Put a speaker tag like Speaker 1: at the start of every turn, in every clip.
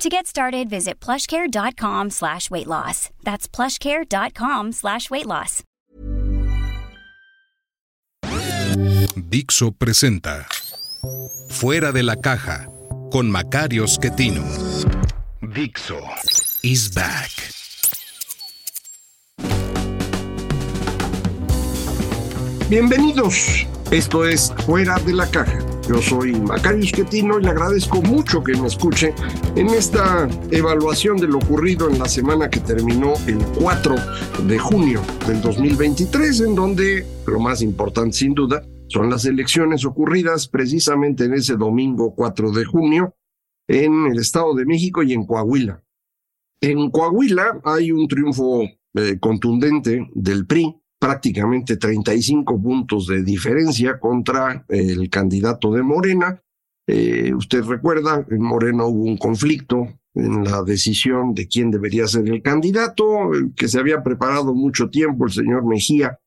Speaker 1: To get started, visit plushcare.com slash weight loss. That's plushcare.com slash weight loss.
Speaker 2: Dixo presenta Fuera de la caja con Macario Schettino. Dixo is back.
Speaker 3: Bienvenidos. Esto es Fuera de la caja. Yo soy Macario Schettino y le agradezco mucho que me escuche en esta evaluación de lo ocurrido en la semana que terminó el 4 de junio del 2023, en donde lo más importante sin duda son las elecciones ocurridas precisamente en ese domingo 4 de junio en el Estado de México y en Coahuila. En Coahuila hay un triunfo eh, contundente del PRI, prácticamente 35 puntos de diferencia contra el candidato de Morena. Eh, usted recuerda, en Morena hubo un conflicto en la decisión de quién debería ser el candidato, que se había preparado mucho tiempo el señor Mejía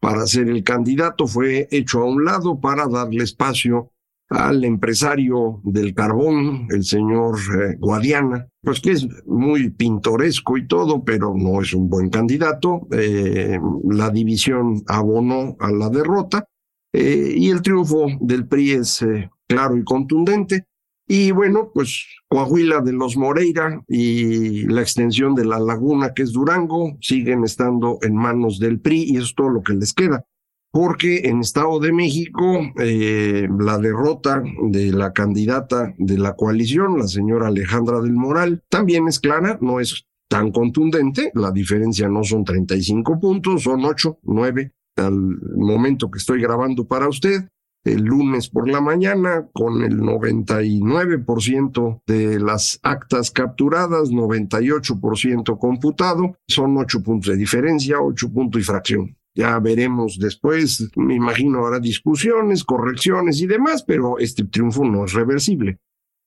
Speaker 3: para ser el candidato, fue hecho a un lado para darle espacio al empresario del carbón, el señor eh, Guadiana, pues que es muy pintoresco y todo, pero no es un buen candidato. Eh, la división abonó a la derrota eh, y el triunfo del PRI es claro y contundente. Y bueno, pues Coahuila de los Moreira y la extensión de la laguna que es Durango siguen estando en manos del PRI y eso es todo lo que les queda porque en Estado de México eh, la derrota de la candidata de la coalición, la señora Alejandra del Moral, también es clara, no es tan contundente, la diferencia no son 35 puntos, son 8, 9 al momento que estoy grabando para usted. El lunes por la mañana, con el 99% de las actas capturadas, 98% computado, son 8 puntos de diferencia, 8 puntos y fracción. Ya veremos después, me imagino habrá discusiones, correcciones y demás, pero este triunfo no es reversible.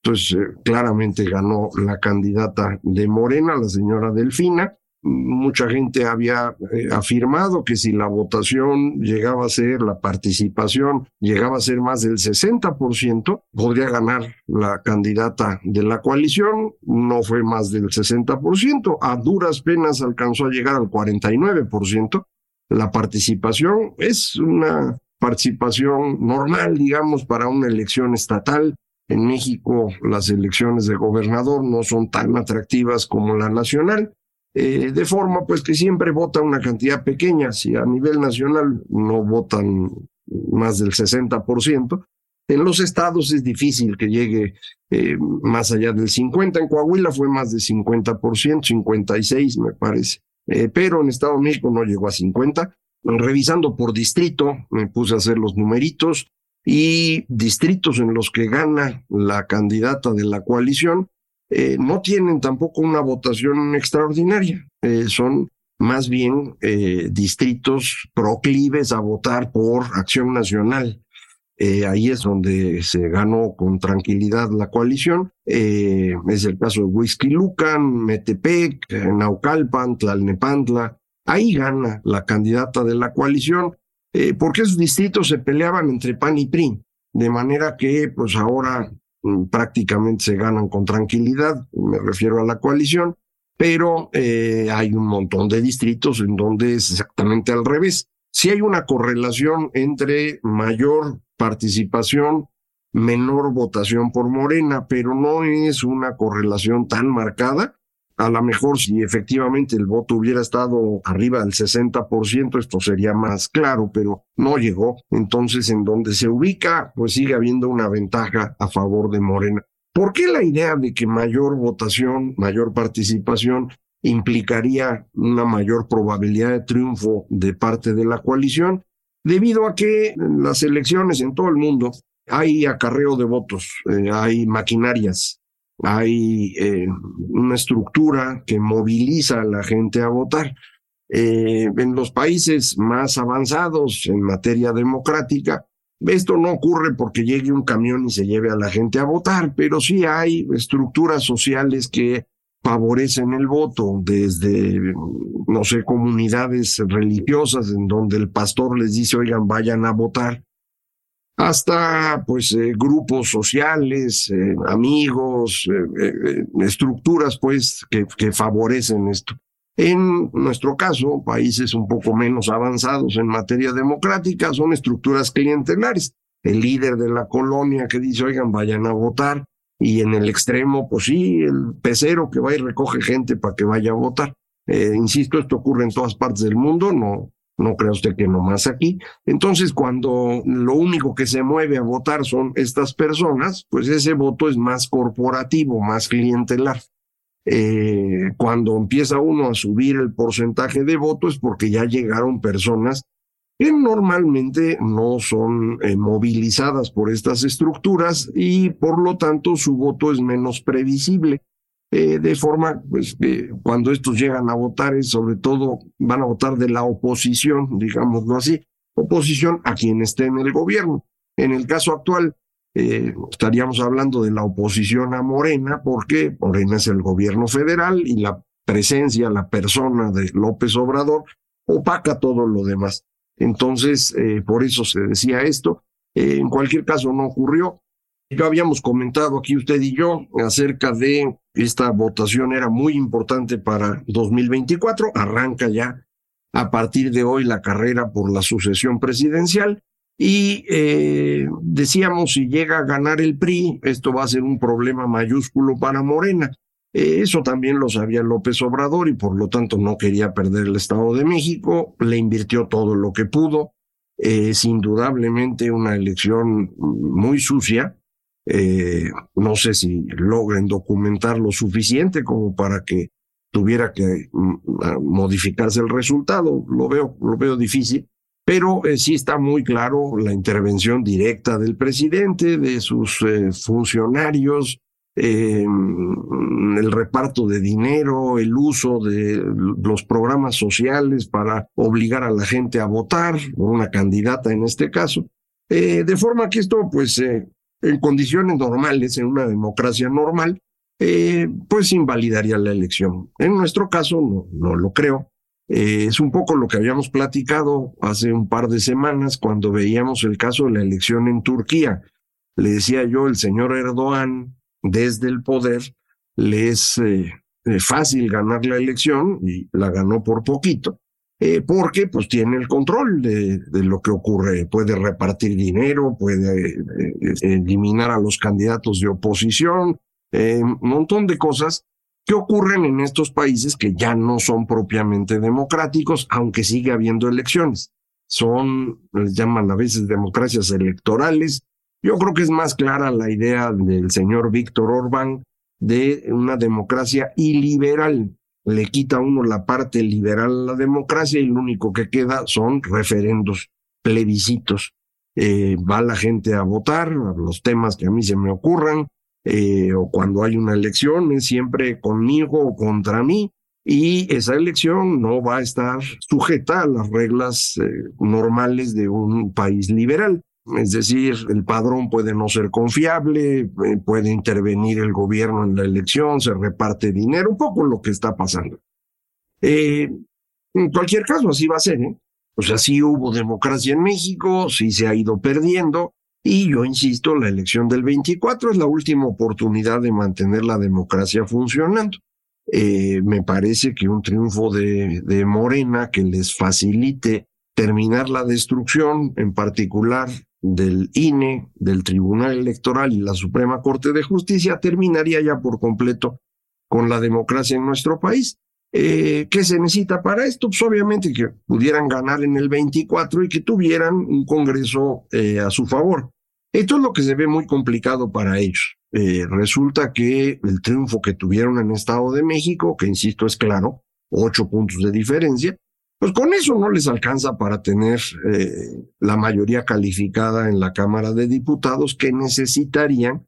Speaker 3: Entonces, eh, claramente ganó la candidata de Morena, la señora Delfina. Mucha gente había eh, afirmado que si la votación llegaba a ser, la participación llegaba a ser más del 60%, podría ganar la candidata de la coalición. No fue más del 60%, a duras penas alcanzó a llegar al 49% la participación es una participación normal, digamos, para una elección estatal. En México las elecciones de gobernador no son tan atractivas como la nacional, eh, de forma pues que siempre vota una cantidad pequeña, si a nivel nacional no votan más del 60%, en los estados es difícil que llegue eh, más allá del 50%, en Coahuila fue más de 50%, 56 me parece. Eh, pero en Estado de México no llegó a 50. Revisando por distrito, me puse a hacer los numeritos y distritos en los que gana la candidata de la coalición eh, no tienen tampoco una votación extraordinaria. Eh, son más bien distritos proclives a votar por acción nacional. Eh, ahí es donde se ganó con tranquilidad la coalición. Eh, es el caso de Whisky Lucan, Metepec, Naucalpan, Tlalnepantla. Ahí gana la candidata de la coalición, eh, porque esos distritos se peleaban entre PAN y PRI, de manera que pues ahora mm, prácticamente se ganan con tranquilidad, me refiero a la coalición, pero hay un montón de distritos en donde es exactamente al revés. Si hay una correlación entre mayor participación, menor votación por Morena, pero no es una correlación tan marcada. A lo mejor si efectivamente el voto hubiera estado arriba del 60%, esto sería más claro, pero no llegó. Entonces, en donde se ubica, pues sigue habiendo una ventaja a favor de Morena. ¿Por qué la idea de que mayor votación, mayor participación implicaría una mayor probabilidad de triunfo de parte de la coalición? Debido a que en las elecciones en todo el mundo hay acarreo de votos, eh, hay maquinarias, hay eh, una estructura que moviliza a la gente a votar. Eh, en los países más avanzados en materia democrática, esto no ocurre porque llegue un camión y se lleve a la gente a votar, pero sí hay estructuras sociales que favorecen el voto, desde, no sé, comunidades religiosas en donde el pastor les dice, oigan, vayan a votar, hasta pues eh, grupos sociales, eh, amigos, eh, estructuras pues que, que favorecen esto. En nuestro caso, países un poco menos avanzados en materia democrática son estructuras clientelares. El líder de la colonia que dice, oigan, vayan a votar. Y en el extremo, pues sí, el pecero que va y recoge gente para que vaya a votar. insisto, esto ocurre en todas partes del mundo, no, no crea usted que nomás aquí. Entonces, cuando lo único que se mueve a votar son estas personas, pues ese voto es más corporativo, más clientelar. Eh, cuando empieza uno a subir el porcentaje de voto es porque ya llegaron personas que normalmente no son eh, movilizadas por estas estructuras y por lo tanto su voto es menos previsible. Eh, de forma, pues, que cuando estos llegan a votar, sobre todo van a votar de la oposición, digámoslo así, oposición a quien esté en el gobierno. En el caso actual, eh, estaríamos hablando de la oposición a Morena, porque Morena es el gobierno federal y la presencia, la persona de López Obrador opaca todo lo demás. Entonces, eh, por eso se decía esto. en cualquier caso, no ocurrió. Ya habíamos comentado aquí usted y yo acerca de esta votación era muy importante para 2024, arranca ya a partir de hoy la carrera por la sucesión presidencial y eh, decíamos si llega a ganar el PRI, esto va a ser un problema mayúsculo para Morena. Eh, eso también lo sabía López Obrador y por lo tanto no quería perder el Estado de México, le invirtió todo lo que pudo. es indudablemente una elección muy sucia, eh, no sé si logren documentar lo suficiente como para que tuviera que mm, modificarse el resultado. Lo veo, lo veo difícil, pero eh, sí está muy claro la intervención directa del presidente, de sus funcionarios, el reparto de dinero, el uso de los programas sociales para obligar a la gente a votar, una candidata en este caso. de forma que esto, pues, en condiciones normales, en una democracia normal, eh, pues invalidaría la elección. En nuestro caso, no, no lo creo. Eh, es un poco lo que habíamos platicado hace un par de semanas cuando veíamos el caso de la elección en Turquía. Le decía yo, el señor Erdogan, desde el poder, le es eh, fácil ganar la elección y la ganó por poquito. Eh, porque pues tiene el control de, lo que ocurre, puede repartir dinero, puede eh, eh, eliminar a los candidatos de oposición, un montón de cosas que ocurren en estos países que ya no son propiamente democráticos, aunque sigue habiendo elecciones. Son, les llaman a veces democracias electorales. Yo creo que es más clara la idea del señor Víctor Orbán de una democracia iliberal, le quita uno la parte liberal a la democracia y lo único que queda son referendos, plebiscitos. Eh, va la gente a votar los temas que a mí se me ocurran, eh, o cuando hay una elección es siempre conmigo o contra mí, y esa elección no va a estar sujeta a las reglas eh, normales de un país liberal. Es decir, el padrón puede no ser confiable, eh, puede intervenir el gobierno en la elección, se reparte dinero, un poco lo que está pasando. Eh, en cualquier caso, así va a ser. ¿eh? O sea, sí hubo democracia en México, sí se ha ido perdiendo, y yo insisto, la elección del 24 es la última oportunidad de mantener la democracia funcionando. Eh, me parece que un triunfo de, de Morena que les facilite terminar la destrucción, en particular del INE, del Tribunal Electoral y la Suprema Corte de Justicia terminaría ya por completo con la democracia en nuestro país. Eh, ¿Qué se necesita para esto? Pues obviamente que pudieran ganar en el 24 y que tuvieran un Congreso eh, a su favor. Esto es lo que se ve muy complicado para ellos. Eh, resulta que el triunfo que tuvieron en Estado de México, que insisto es claro, ocho puntos de diferencia, pues con eso no les alcanza para tener eh, la mayoría calificada en la Cámara de Diputados que necesitarían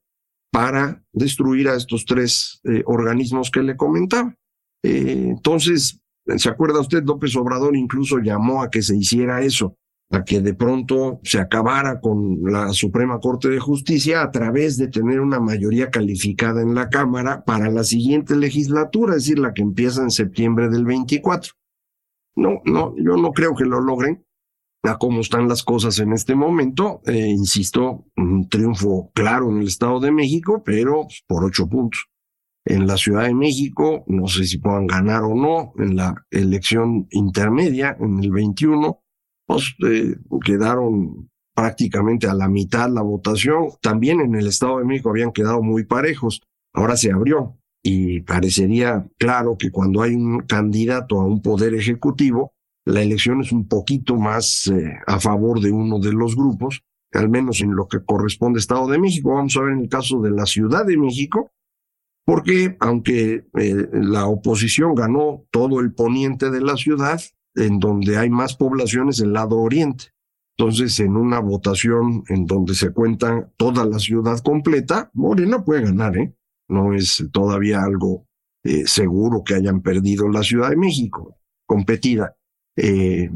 Speaker 3: para destruir a estos tres eh, organismos que le comentaba. Eh, entonces, ¿Se acuerda usted? López Obrador incluso llamó a que se hiciera eso, a que de pronto se acabara con la Suprema Corte de Justicia a través de tener una mayoría calificada en la Cámara para la siguiente legislatura, es decir, la que empieza en septiembre del 24. No, no, yo no creo que lo logren. A cómo están las cosas en este momento, eh, insisto, un triunfo claro en el Estado de México, pero pues, por ocho puntos en la Ciudad de México, no sé si puedan ganar o no, en la elección intermedia, en el 21, pues eh, quedaron prácticamente a la mitad la votación. También en el Estado de México habían quedado muy parejos. Ahora se abrió y parecería claro que cuando hay un candidato a un poder ejecutivo, la elección es un poquito más eh, a favor de uno de los grupos, al menos en lo que corresponde Estado de México. Vamos a ver en el caso de la Ciudad de México, porque aunque eh, la oposición ganó todo el poniente de la ciudad, en donde hay más poblaciones el lado oriente. Entonces, en una votación en donde se cuenta toda la ciudad completa, Morena puede ganar, ¿eh? No es todavía algo eh, seguro que hayan perdido la Ciudad de México, competida. Eh,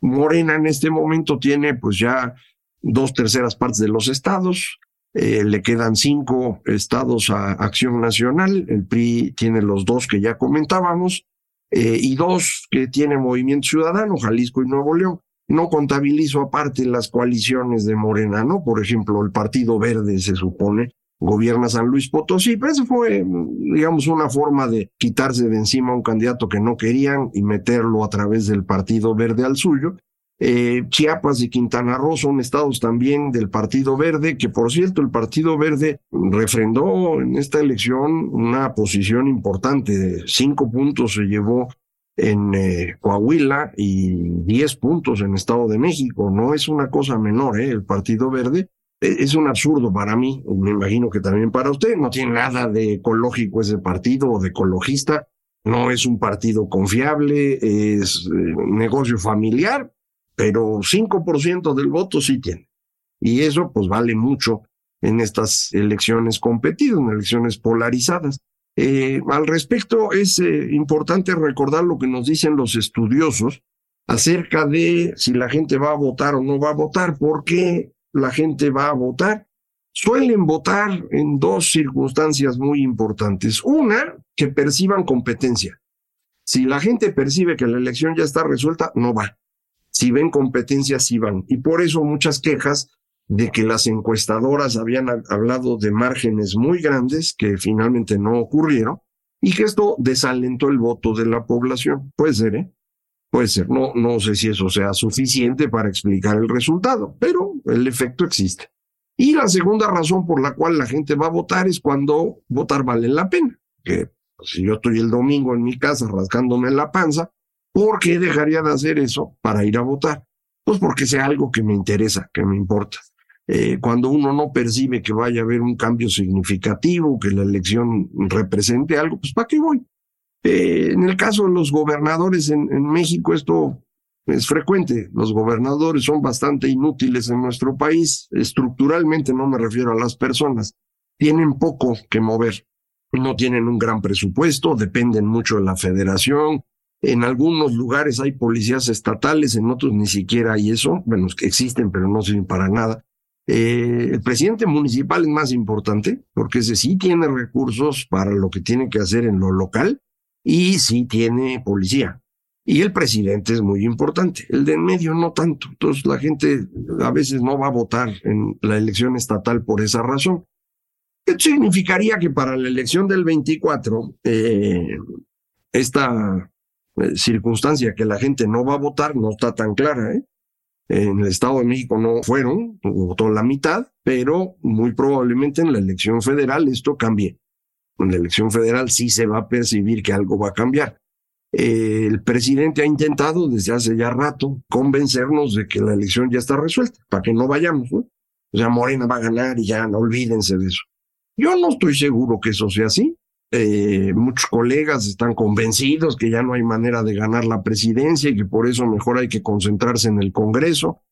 Speaker 3: Morena en este momento tiene pues ya dos terceras partes de los estados, eh, le quedan cinco estados a Acción Nacional, el PRI tiene los dos que ya comentábamos, y dos que tiene Movimiento Ciudadano, Jalisco y Nuevo León. No contabilizo aparte las coaliciones de Morena, ¿no? Por ejemplo, el Partido Verde se supone gobierna San Luis Potosí, pero eso fue, digamos, una forma de quitarse de encima a un candidato que no querían y meterlo a través del Partido Verde al suyo. Eh, Chiapas y Quintana Roo son estados también del Partido Verde, que por cierto el Partido Verde refrendó en esta elección una posición importante, de cinco puntos se llevó en eh, Coahuila y diez puntos en Estado de México. No es una cosa menor, ¿eh? el Partido Verde. E, es un absurdo para mí, me imagino que también para usted. No tiene nada de ecológico ese partido o de ecologista. No es un partido confiable, es un negocio familiar, pero 5% del voto sí tiene. Y eso pues vale mucho en estas elecciones competidas, en elecciones polarizadas. Eh, al respecto, es eh, importante recordar lo que nos dicen los estudiosos acerca de si la gente va a votar o no va a votar, por qué la gente va a votar. Suelen votar en dos circunstancias muy importantes. Una, que perciban competencia. Si la gente percibe que la elección ya está resuelta, no va. Si ven competencia, sí van. Y por eso muchas quejas de que las encuestadoras habían hablado de márgenes muy grandes que finalmente no ocurrieron y que esto desalentó el voto de la población. Puede ser, ¿eh? Puede ser. No, no sé si eso sea suficiente para explicar el resultado, pero el efecto existe. Y la segunda razón por la cual la gente va a votar es cuando votar vale la pena. Que si yo estoy el domingo en mi casa rascándome la panza, ¿Por qué dejaría de hacer eso para ir a votar? Pues porque sea algo que me interesa, que me importa. Eh, cuando uno no percibe que vaya a haber un cambio significativo, que la elección represente algo, pues ¿para qué voy? Eh, en el caso de los gobernadores en, en México, esto es frecuente. Los gobernadores son bastante inútiles en nuestro país. Estructuralmente no me refiero a las personas. Tienen poco que mover. No tienen un gran presupuesto, dependen mucho de la federación, en algunos lugares hay policías estatales, en otros ni siquiera hay eso. Bueno, que existen, pero no sirven para nada. Eh, el presidente municipal es más importante porque ese sí tiene recursos para lo que tiene que hacer en lo local y sí tiene policía. Y el presidente es muy importante, el de en medio no tanto. Entonces la gente a veces no va a votar en la elección estatal por esa razón. Esto significaría que para la elección del 24, eh, esta eh, circunstancia que la gente no va a votar no está tan clara. ¿eh? En el Estado de México no fueron, votó la mitad, pero muy probablemente en la elección federal esto cambie. En la elección federal sí se va a percibir que algo va a cambiar. Eh, el presidente ha intentado desde hace ya rato convencernos de que la elección ya está resuelta, para que no vayamos. ¿no? O sea, Morena va a ganar y ya no olvídense de eso. Yo no estoy seguro que eso sea así. Eh, muchos colegas están convencidos que ya no hay manera de ganar la presidencia y que por eso mejor hay que concentrarse en el Congreso.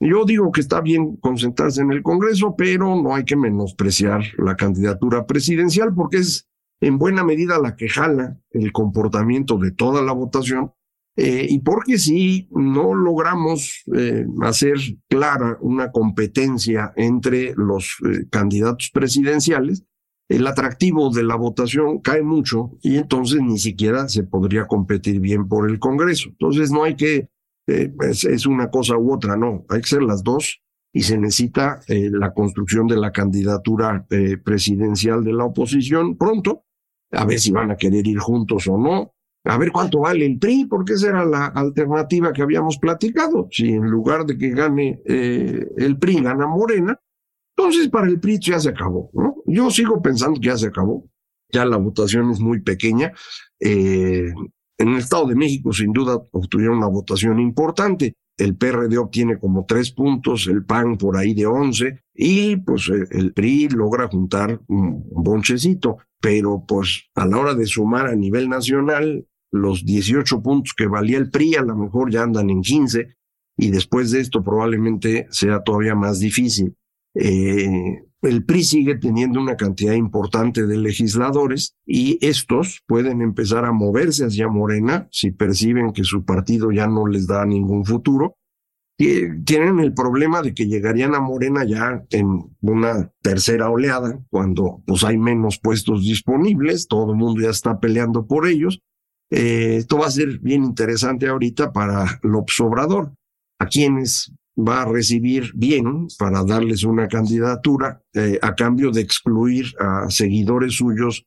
Speaker 3: Yo digo que está bien concentrarse en el Congreso, pero no hay que menospreciar la candidatura presidencial porque es en buena medida la que jala el comportamiento de toda la votación, eh, y porque si no logramos eh, hacer clara una competencia entre los eh, candidatos presidenciales, el atractivo de la votación cae mucho y entonces ni siquiera se podría competir bien por el Congreso. Entonces no hay que, es, es, una cosa u otra, no, hay que ser las dos y se necesita la construcción de la candidatura presidencial de la oposición pronto, a ver si van a querer ir juntos o no, a ver cuánto vale el PRI, porque esa era la alternativa que habíamos platicado. Si en lugar de que gane eh, el PRI, gana Morena, entonces para el PRI ya se acabó. Yo sigo pensando que ya se acabó. Ya la votación es muy pequeña. Eh, en el Estado de México, sin duda, obtuvieron una votación importante. El PRD obtiene como tres puntos, el PAN por ahí de once, y pues eh, el PRI logra juntar un bonchecito. Pero pues a la hora de sumar a nivel nacional, los 18 puntos que valía el PRI a lo mejor ya andan en 15 y después de esto probablemente sea todavía más difícil. Eh, el PRI sigue teniendo una cantidad importante de legisladores y estos pueden empezar a moverse hacia Morena si perciben que su partido ya no les da ningún futuro. Y tienen el problema de que llegarían a Morena ya en una tercera oleada, cuando pues hay menos puestos disponibles, todo el mundo ya está peleando por ellos, eh, esto va a ser bien interesante ahorita para López Obrador, a quienes va a recibir bien para darles una candidatura eh, a cambio de excluir a seguidores suyos,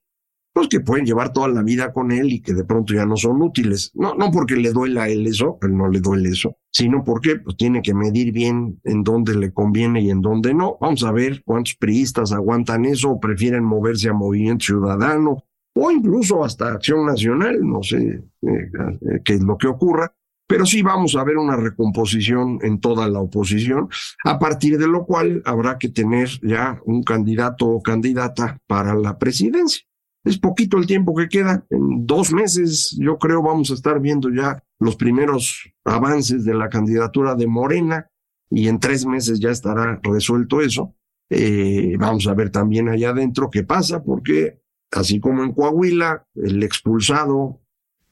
Speaker 3: pues que pueden llevar toda la vida con él y que de pronto ya no son útiles. No, no porque le duela a él eso, él no le duele eso, sino porque pues, tiene que medir bien en dónde le conviene y en dónde no. Vamos a ver cuántos priistas aguantan eso o prefieren moverse a Movimiento Ciudadano o incluso hasta Acción Nacional, no sé eh, eh, qué es lo que ocurra, pero sí vamos a ver una recomposición en toda la oposición, a partir de lo cual habrá que tener ya un candidato o candidata para la presidencia. Es poquito el tiempo que queda, en dos meses yo creo vamos a estar viendo ya los primeros avances de la candidatura de Morena y en tres meses ya estará resuelto eso. Eh, vamos a ver también allá adentro qué pasa, porque así como en Coahuila, el expulsado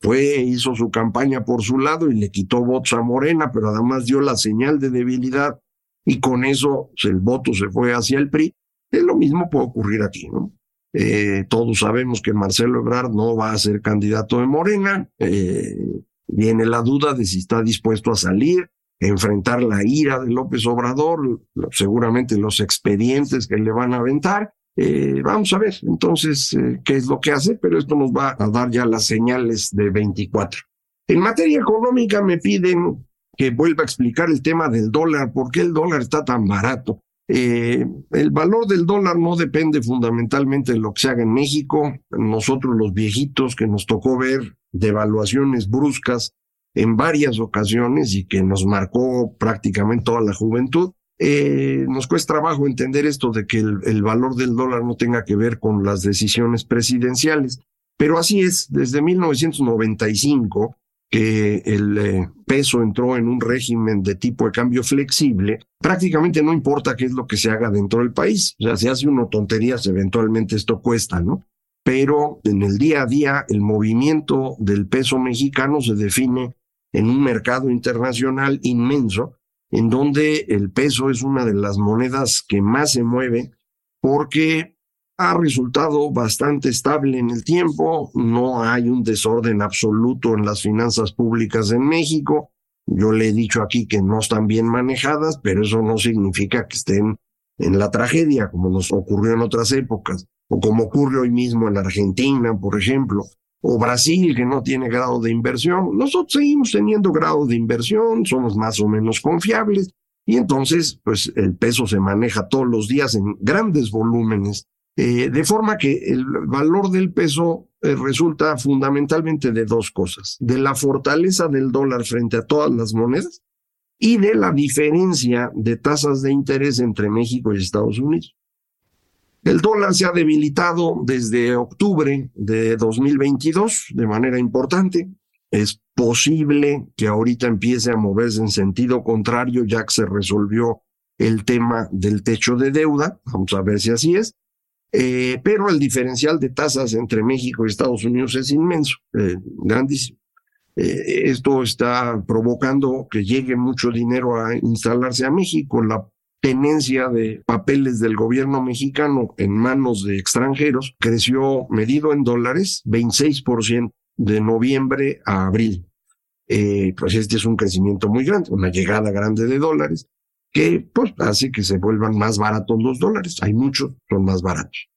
Speaker 3: fue, hizo su campaña por su lado y le quitó votos a Morena, pero además dio la señal de debilidad y con eso el voto se fue hacia el PRI. Es lo mismo puede ocurrir aquí, ¿no? Eh, todos sabemos que Marcelo Ebrard no va a ser candidato de Morena. Eh, viene la duda de si está dispuesto a salir, enfrentar la ira de López Obrador, seguramente los expedientes que le van a aventar. Eh, vamos a ver entonces eh, qué es lo que hace, pero esto nos va a dar ya las señales de 24. En materia económica me piden que vuelva a explicar el tema del dólar, por qué el dólar está tan barato. Eh, el valor del dólar no depende fundamentalmente de lo que se haga en México. Nosotros los viejitos que nos tocó ver devaluaciones bruscas en varias ocasiones y que nos marcó prácticamente toda la juventud, eh, nos cuesta trabajo entender esto de que el, valor del dólar no tenga que ver con las decisiones presidenciales, pero así es, desde 1995 que el eh, peso entró en un régimen de tipo de cambio flexible, prácticamente no importa qué es lo que se haga dentro del país. O sea, si hace uno tonterías, eventualmente esto cuesta, ¿no? Pero en el día a día, el movimiento del peso mexicano se define en un mercado internacional inmenso en donde el peso es una de las monedas que más se mueve porque ha resultado bastante estable en el tiempo, no hay un desorden absoluto en las finanzas públicas en México. Yo le he dicho aquí que no están bien manejadas, pero eso no significa que estén en la tragedia, como nos ocurrió en otras épocas, o como ocurre hoy mismo en Argentina, por ejemplo o Brasil que no tiene grado de inversión. Nosotros seguimos teniendo grado de inversión, somos más o menos confiables y entonces pues el peso se maneja todos los días en grandes volúmenes, eh, de forma que el valor del peso eh, resulta fundamentalmente de dos cosas, de la fortaleza del dólar frente a todas las monedas y de la diferencia de tasas de interés entre México y Estados Unidos. El dólar se ha debilitado desde octubre de 2022 de manera importante. Es posible que ahorita empiece a moverse en sentido contrario ya que se resolvió el tema del techo de deuda. Vamos a ver si así es. Eh, pero el diferencial de tasas entre México y Estados Unidos es inmenso, eh, grandísimo. Eh, esto está provocando que llegue mucho dinero a instalarse a México. Tenencia de papeles del gobierno mexicano en manos de extranjeros creció, medido en dólares, 26% de noviembre a abril. pues este es un crecimiento muy grande, una llegada grande de dólares que pues hace que se vuelvan más baratos los dólares. Hay muchos, son más baratos.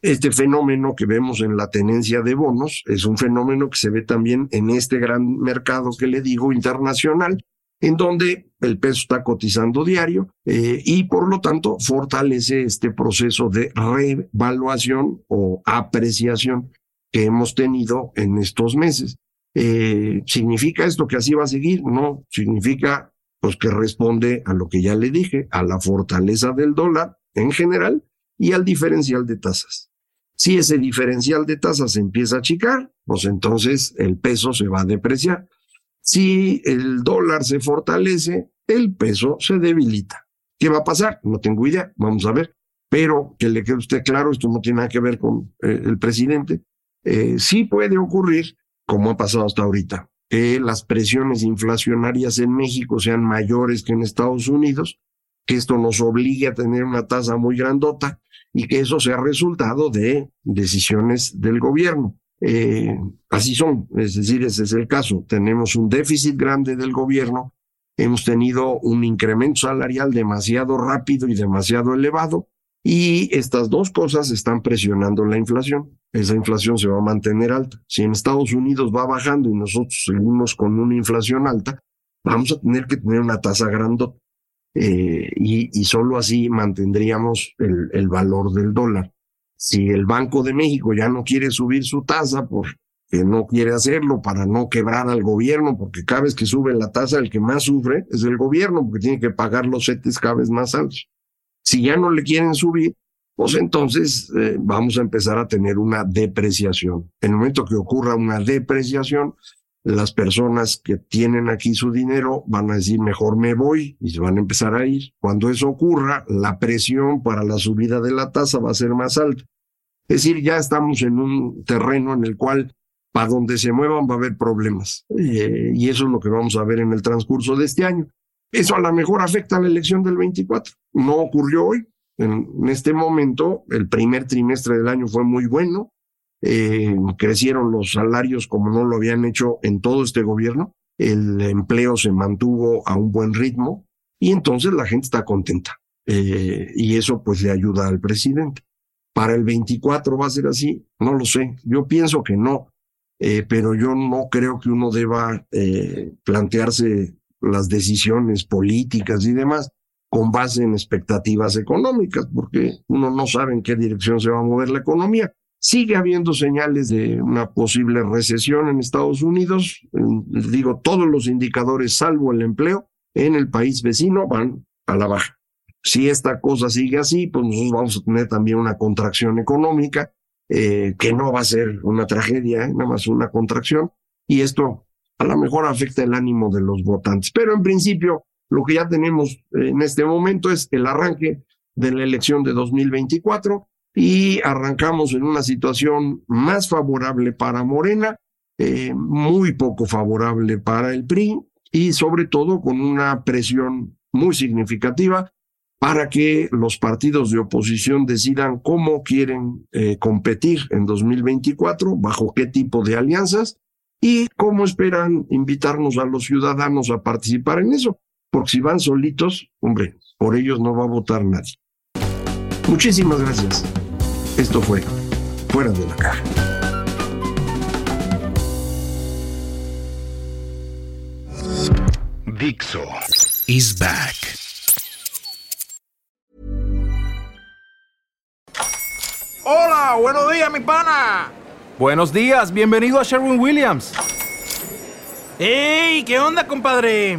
Speaker 3: Este fenómeno que vemos en la tenencia de bonos es un fenómeno que se ve también en este gran mercado que le digo internacional, en donde el peso está cotizando diario eh, y por lo tanto fortalece este proceso de revaluación o apreciación que hemos tenido en estos meses. Eh, ¿Significa esto que así va a seguir? No, significa pues que responde a lo que ya le dije, a la fortaleza del dólar en general y al diferencial de tasas. Si ese diferencial de tasas empieza a achicar, pues entonces el peso se va a depreciar. Si el dólar se fortalece, el peso se debilita. ¿Qué va a pasar? No tengo idea, vamos a ver. Pero que le quede usted claro, esto no tiene nada que ver con eh, el presidente. Eh, sí puede ocurrir, como ha pasado hasta ahorita, que las presiones inflacionarias en México sean mayores que en Estados Unidos, que esto nos obligue a tener una tasa muy grandota y que eso sea resultado de decisiones del gobierno. Eh, así son, es decir, ese es el caso. Tenemos un déficit grande del gobierno, hemos tenido un incremento salarial demasiado rápido y demasiado elevado, y estas dos cosas están presionando la inflación. Esa inflación se va a mantener alta. Si en Estados Unidos va bajando y nosotros seguimos con una inflación alta, vamos a tener que tener una tasa grandota. Eh, y, solo así mantendríamos el, valor del dólar. Si el Banco de México ya no quiere subir su tasa porque no quiere hacerlo para no quebrar al gobierno, porque cada vez que sube la tasa el que más sufre es el gobierno, porque tiene que pagar los setes cada vez más altos. Si ya no le quieren subir, pues entonces eh, vamos a empezar a tener una depreciación. En el momento que ocurra una depreciación, las personas que tienen aquí su dinero van a decir, mejor me voy y se van a empezar a ir. Cuando eso ocurra, la presión para la subida de la tasa va a ser más alta. Es decir, ya estamos en un terreno en el cual para donde se muevan va a haber problemas. Eh, y eso es lo que vamos a ver en el transcurso de este año. Eso a lo mejor afecta a la elección del 24. No ocurrió hoy. En, este momento, el primer trimestre del año fue muy bueno. Eh, crecieron los salarios como no lo habían hecho en todo este gobierno. El empleo se mantuvo a un buen ritmo y entonces la gente está contenta. Eh, y eso pues le ayuda al presidente. Para el 24 va a ser así, no lo sé. Yo pienso que no, eh, pero yo no creo que uno deba plantearse las decisiones políticas y demás con base en expectativas económicas, porque uno no sabe en qué dirección se va a mover la economía. Sigue habiendo señales de una posible recesión en Estados Unidos. Digo, todos los indicadores, salvo el empleo, en el país vecino van a la baja. Si esta cosa sigue así, pues nosotros vamos a tener también una contracción económica, eh, que no va a ser una tragedia, ¿eh? nada más una contracción. Y esto a lo mejor afecta el ánimo de los votantes. Pero en principio, lo que ya tenemos en este momento es el arranque de la elección de 2024 y arrancamos en una situación más favorable para Morena, eh, muy poco favorable para el PRI y sobre todo con una presión muy significativa para que los partidos de oposición decidan cómo quieren eh, competir en 2024, bajo qué tipo de alianzas y cómo esperan invitarnos a los ciudadanos a participar en eso. Porque si van solitos, hombre, por ellos no va a votar nadie. Muchísimas gracias. Esto fue Fuera de la Caja.
Speaker 2: Dixo is back.
Speaker 4: Hola, buenos días, mi pana.
Speaker 5: Buenos días, bienvenido a Sherwin Williams.
Speaker 4: ¡Ey! ¿Qué onda, compadre?